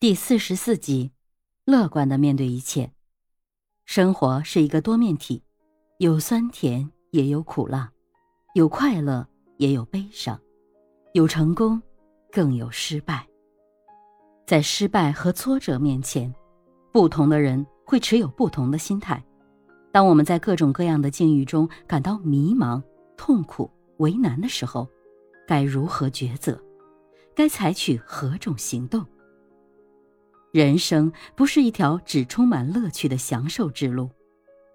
第四十四集，乐观的面对一切。生活是一个多面体，有酸甜，也有苦辣，有快乐，也有悲伤，有成功，更有失败。在失败和挫折面前，不同的人会持有不同的心态。当我们在各种各样的境遇中感到迷茫、痛苦、为难的时候，该如何抉择？该采取何种行动？人生不是一条只充满乐趣的享受之路，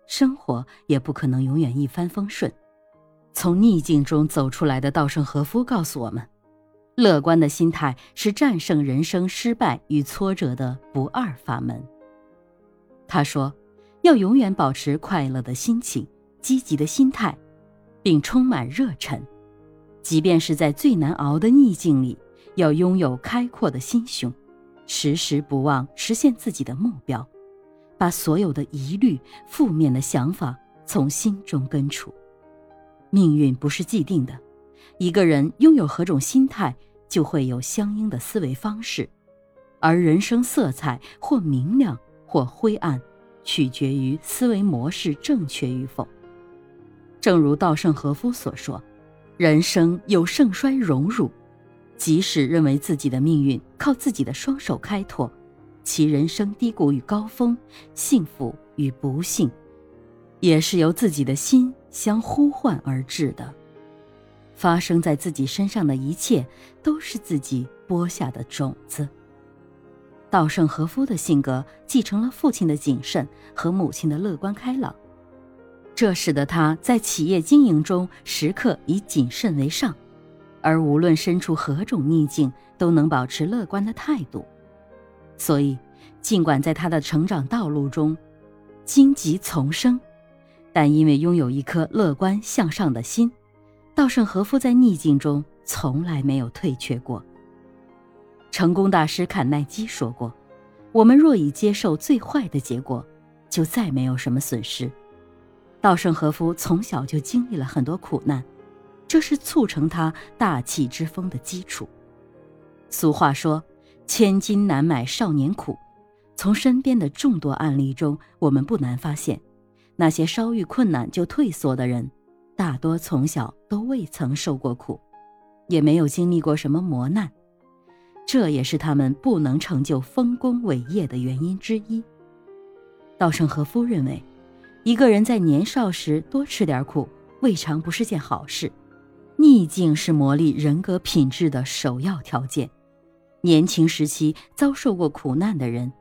生活也不可能永远一帆风顺。从逆境中走出来的稻盛和夫告诉我们，乐观的心态是战胜人生失败与挫折的不二法门。他说，要永远保持快乐的心情、积极的心态，并充满热忱，即便是在最难熬的逆境里，要拥有开阔的心胸。时时不忘实现自己的目标，把所有的疑虑、负面的想法从心中根除。命运不是既定的，一个人拥有何种心态，就会有相应的思维方式，而人生色彩或明亮或灰暗，取决于思维模式正确与否。正如稻盛和夫所说：“人生有盛衰荣辱。”即使认为自己的命运靠自己的双手开拓，其人生低谷与高峰、幸福与不幸，也是由自己的心相呼唤而至的。发生在自己身上的一切，都是自己播下的种子。稻盛和夫的性格继承了父亲的谨慎和母亲的乐观开朗，这使得他在企业经营中时刻以谨慎为上。而无论身处何种逆境，都能保持乐观的态度。所以，尽管在他的成长道路中荆棘丛生，但因为拥有一颗乐观向上的心，稻盛和夫在逆境中从来没有退却过。成功大师坎耐基说过：“我们若已接受最坏的结果，就再没有什么损失。”稻盛和夫从小就经历了很多苦难。这是促成他大气之风的基础。俗话说：“千金难买少年苦。”从身边的众多案例中，我们不难发现，那些稍遇困难就退缩的人，大多从小都未曾受过苦，也没有经历过什么磨难。这也是他们不能成就丰功伟业的原因之一。稻盛和夫认为，一个人在年少时多吃点苦，未尝不是件好事。逆境是磨砺人格品质的首要条件。年轻时期遭受过苦难的人，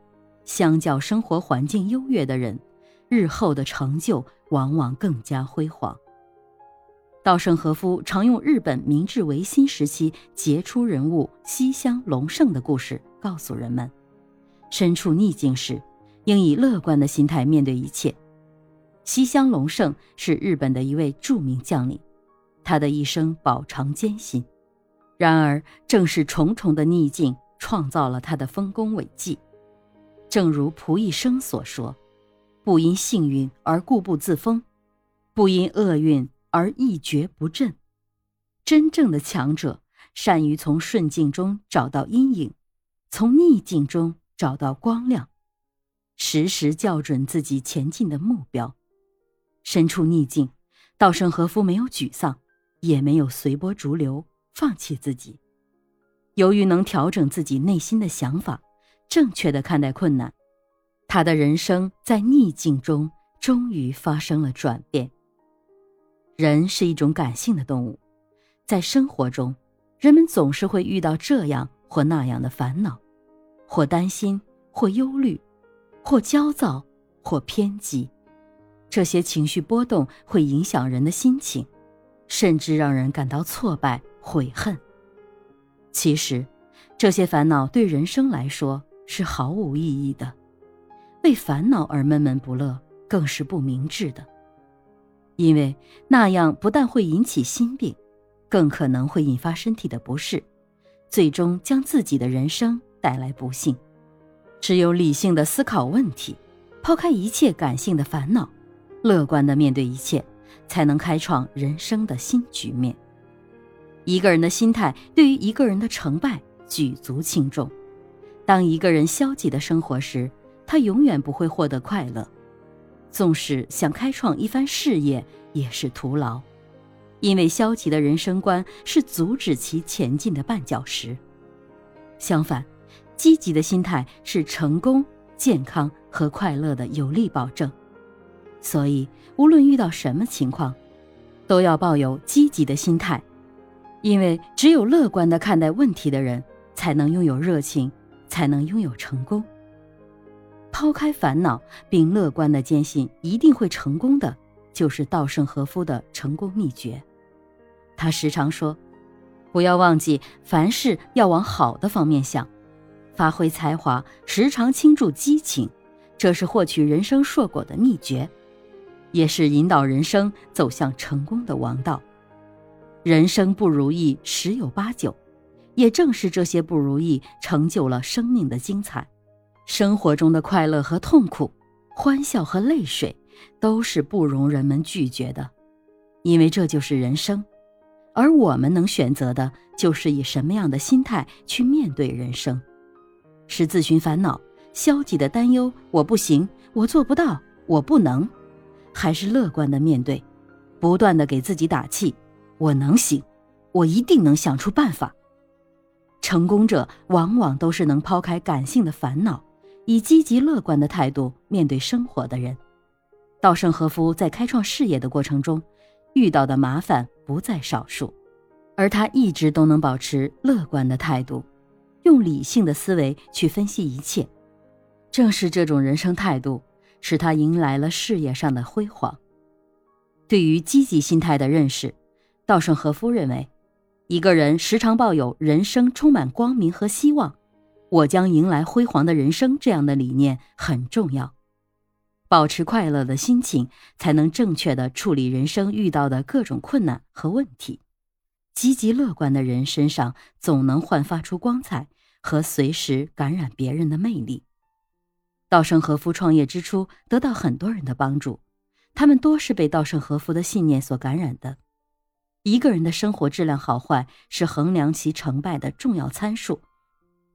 相较生活环境优越的人，日后的成就往往更加辉煌。稻盛和夫常用日本明治维新时期杰出人物西乡隆盛的故事告诉人们：身处逆境时，应以乐观的心态面对一切。西乡隆盛是日本的一位著名将领。他的一生饱尝艰辛，然而正是重重的逆境创造了他的丰功伟绩。正如蒲一生所说：“不因幸运而固步自封，不因厄运而一蹶不振。真正的强者善于从顺境中找到阴影，从逆境中找到光亮，时时校准自己前进的目标。身处逆境，稻盛和夫没有沮丧。”也没有随波逐流，放弃自己。由于能调整自己内心的想法，正确的看待困难，他的人生在逆境中终于发生了转变。人是一种感性的动物，在生活中，人们总是会遇到这样或那样的烦恼，或担心，或忧虑，或焦躁，或偏激。这些情绪波动会影响人的心情。甚至让人感到挫败、悔恨。其实，这些烦恼对人生来说是毫无意义的。为烦恼而闷闷不乐，更是不明智的。因为那样不但会引起心病，更可能会引发身体的不适，最终将自己的人生带来不幸。只有理性的思考问题，抛开一切感性的烦恼，乐观的面对一切。才能开创人生的新局面。一个人的心态对于一个人的成败举足轻重。当一个人消极的生活时，他永远不会获得快乐。纵使想开创一番事业，也是徒劳，因为消极的人生观是阻止其前进的绊脚石。相反，积极的心态是成功、健康和快乐的有力保证。所以，无论遇到什么情况，都要抱有积极的心态，因为只有乐观的看待问题的人，才能拥有热情，才能拥有成功。抛开烦恼，并乐观的坚信一定会成功的，就是稻盛和夫的成功秘诀。他时常说：“不要忘记，凡事要往好的方面想，发挥才华，时常倾注激情，这是获取人生硕果的秘诀，也是引导人生走向成功的王道。人生不如意十有八九，也正是这些不如意，成就了生命的精彩。”生活中的快乐和痛苦，欢笑和泪水，都是不容人们拒绝的，因为这就是人生。而我们能选择的，就是以什么样的心态去面对人生：是自寻烦恼、消极的担忧“我不行，我做不到，我不能”，还是乐观的面对，不断的给自己打气“我能行，我一定能想出办法”。成功者往往都是能抛开感性的烦恼。以积极乐观的态度面对生活的人，稻盛和夫在开创事业的过程中遇到的麻烦不在少数，而他一直都能保持乐观的态度，用理性的思维去分析一切。正是这种人生态度，使他迎来了事业上的辉煌。对于积极心态的认识，稻盛和夫认为，一个人时常抱有人生充满光明和希望。我将迎来辉煌的人生，这样的理念很重要。保持快乐的心情，才能正确的处理人生遇到的各种困难和问题。积极乐观的人身上总能焕发出光彩和随时感染别人的魅力。稻盛和夫创业之初得到很多人的帮助，他们多是被稻盛和夫的信念所感染的。一个人的生活质量好坏是衡量其成败的重要参数。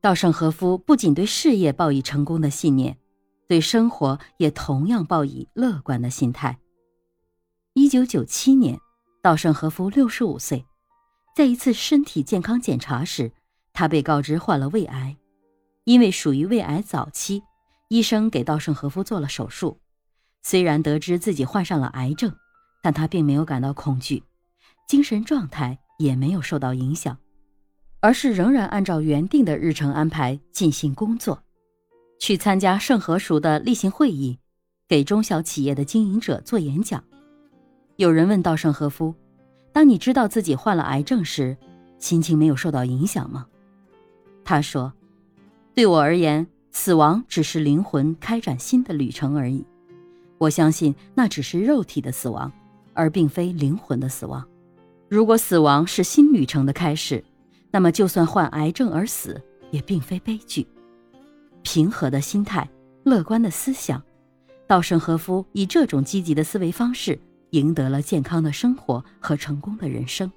稻盛和夫不仅对事业抱以成功的信念，对生活也同样抱以乐观的心态。一九九七年，稻盛和夫六十五岁，在一次身体健康检查时，他被告知患了胃癌。因为属于胃癌早期，医生给稻盛和夫做了手术。虽然得知自己患上了癌症，但他并没有感到恐惧，精神状态也没有受到影响。而是仍然按照原定的日程安排进行工作，去参加盛和熟的例行会议，给中小企业的经营者做演讲。有人问稻盛和夫：“当你知道自己患了癌症时，心情没有受到影响吗？”他说：“对我而言，死亡只是灵魂开展新的旅程而已。我相信那只是肉体的死亡，而并非灵魂的死亡。如果死亡是新旅程的开始。”那么，就算患癌症而死，也并非悲剧。平和的心态，乐观的思想，稻盛和夫以这种积极的思维方式，赢得了健康的生活和成功的人生。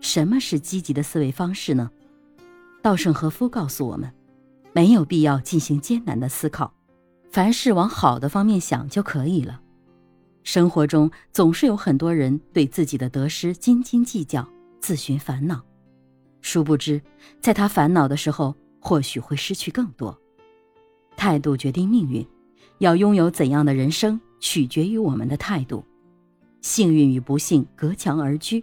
什么是积极的思维方式呢？稻盛和夫告诉我们，没有必要进行艰难的思考，凡事往好的方面想就可以了。生活中总是有很多人对自己的得失斤斤计较，自寻烦恼。殊不知，在他烦恼的时候，或许会失去更多。态度决定命运，要拥有怎样的人生，取决于我们的态度。幸运与不幸隔墙而居，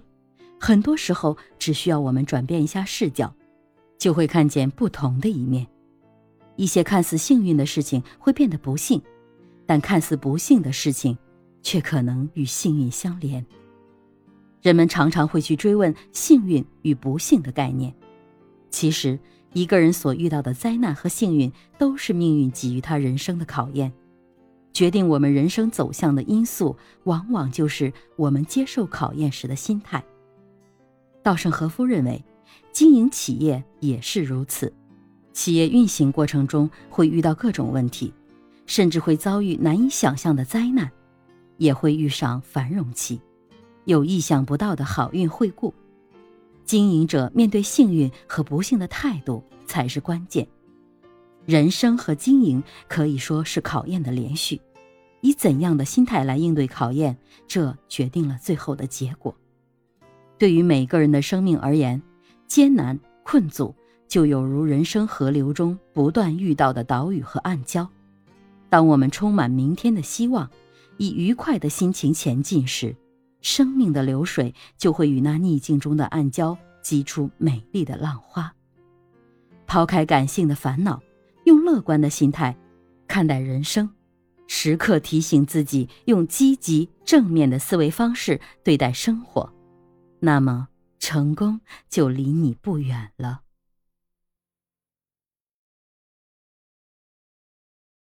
很多时候只需要我们转变一下视角，就会看见不同的一面。一些看似幸运的事情会变得不幸，但看似不幸的事情，却可能与幸运相连。人们常常会去追问幸运与不幸的概念，其实一个人所遇到的灾难和幸运都是命运给予他人生的考验。决定我们人生走向的因素，往往就是我们接受考验时的心态。稻盛和夫认为，经营企业也是如此。企业运行过程中会遇到各种问题，甚至会遭遇难以想象的灾难，也会遇上繁荣期。有意想不到的好运惠顾，经营者面对幸运和不幸的态度才是关键。人生和经营可以说是考验的连续，以怎样的心态来应对考验，这决定了最后的结果。对于每个人的生命而言，艰难困阻就有如人生河流中不断遇到的岛屿和暗礁。当我们充满明天的希望，以愉快的心情前进时，生命的流水就会与那逆境中的暗礁激出美丽的浪花。抛开感性的烦恼。用乐观的心态看待人生，时刻提醒自己用积极正面的思维方式对待生活，那么成功就离你不远了。